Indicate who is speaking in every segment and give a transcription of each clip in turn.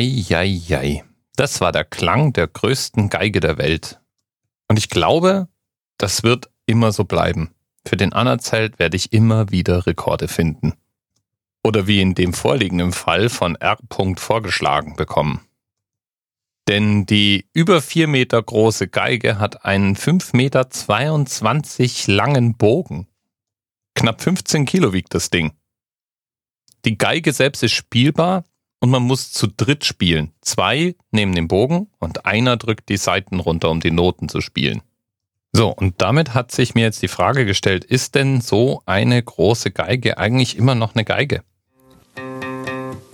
Speaker 1: Eieiei. Das war der Klang der größten Geige der Welt. Und ich glaube, das wird immer so bleiben. Für den Anerzelt werde ich immer wieder Rekorde finden. Oder wie in dem vorliegenden Fall von R. vorgeschlagen bekommen. Denn die über vier Meter große Geige hat einen 5,22 Meter langen Bogen. Knapp 15 Kilo wiegt das Ding. Die Geige selbst ist spielbar und man muss zu dritt spielen. Zwei nehmen den Bogen und einer drückt die Saiten runter, um die Noten zu spielen. So, und damit hat sich mir jetzt die Frage gestellt, ist denn so eine große Geige eigentlich immer noch eine Geige?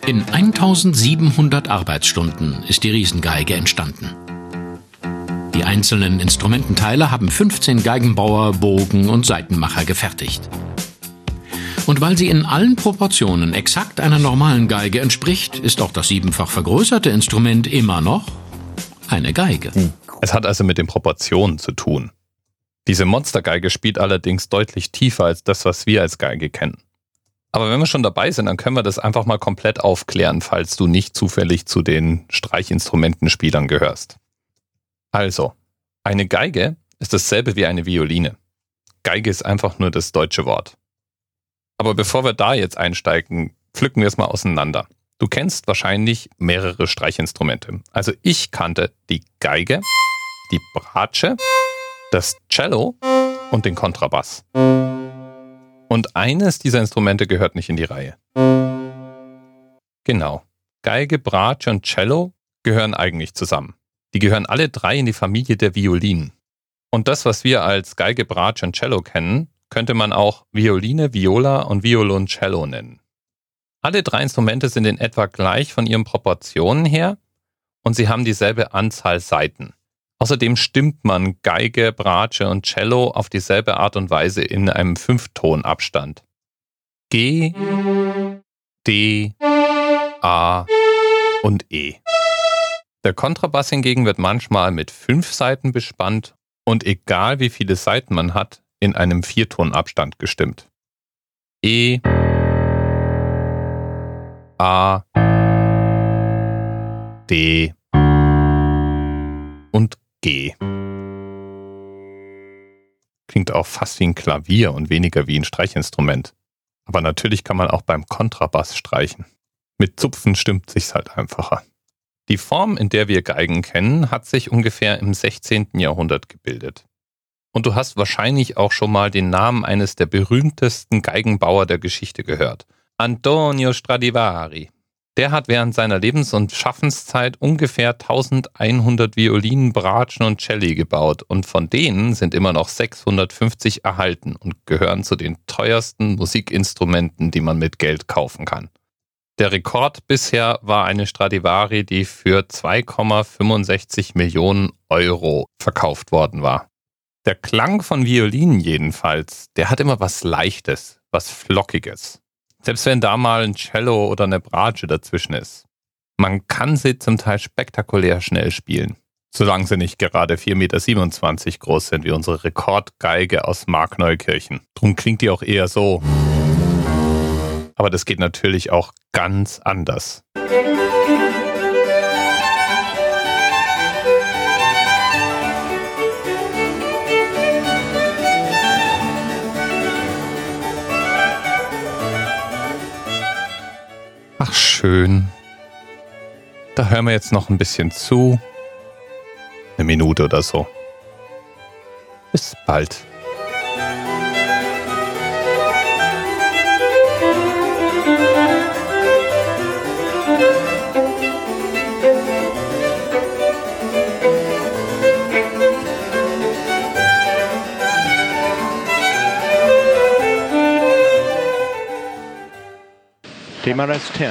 Speaker 2: In 1700 Arbeitsstunden ist die Riesengeige entstanden. Die einzelnen Instrumententeile haben 15 Geigenbauer, Bogen und Saitenmacher gefertigt. Und weil sie in allen Proportionen exakt einer normalen Geige entspricht, ist auch das siebenfach vergrößerte Instrument immer noch eine Geige.
Speaker 1: Es hat also mit den Proportionen zu tun. Diese Monstergeige spielt allerdings deutlich tiefer als das, was wir als Geige kennen. Aber wenn wir schon dabei sind, dann können wir das einfach mal komplett aufklären, falls du nicht zufällig zu den Streichinstrumentenspielern gehörst. Also, eine Geige ist dasselbe wie eine Violine. Geige ist einfach nur das deutsche Wort. Aber bevor wir da jetzt einsteigen, pflücken wir es mal auseinander. Du kennst wahrscheinlich mehrere Streichinstrumente. Also ich kannte die Geige, die Bratsche, das Cello und den Kontrabass. Und eines dieser Instrumente gehört nicht in die Reihe. Genau. Geige, Bratsche und Cello gehören eigentlich zusammen. Die gehören alle drei in die Familie der Violinen. Und das, was wir als Geige, Bratsche und Cello kennen, könnte man auch Violine, Viola und Violoncello nennen. Alle drei Instrumente sind in etwa gleich von ihren Proportionen her und sie haben dieselbe Anzahl Saiten. Außerdem stimmt man Geige, Bratsche und Cello auf dieselbe Art und Weise in einem Fünftonabstand. G, D, A und E. Der Kontrabass hingegen wird manchmal mit fünf Saiten bespannt und egal wie viele Saiten man hat, in einem Viertonabstand gestimmt. E, A, D und G. Klingt auch fast wie ein Klavier und weniger wie ein Streichinstrument. Aber natürlich kann man auch beim Kontrabass streichen. Mit Zupfen stimmt sich's halt einfacher. Die Form, in der wir Geigen kennen, hat sich ungefähr im 16. Jahrhundert gebildet. Und du hast wahrscheinlich auch schon mal den Namen eines der berühmtesten Geigenbauer der Geschichte gehört. Antonio Stradivari. Der hat während seiner Lebens- und Schaffenszeit ungefähr 1100 Violinen, Bratschen und Celli gebaut und von denen sind immer noch 650 erhalten und gehören zu den teuersten Musikinstrumenten, die man mit Geld kaufen kann. Der Rekord bisher war eine Stradivari, die für 2,65 Millionen Euro verkauft worden war. Der Klang von Violinen jedenfalls, der hat immer was Leichtes, was Flockiges. Selbst wenn da mal ein Cello oder eine Bratsche dazwischen ist. Man kann sie zum Teil spektakulär schnell spielen. Solange sie nicht gerade 4,27 Meter groß sind wie unsere Rekordgeige aus Markneukirchen. Drum klingt die auch eher so. Aber das geht natürlich auch ganz anders. Ach schön. Da hören wir jetzt noch ein bisschen zu. Eine Minute oder so. Bis bald.
Speaker 3: TMRS 10,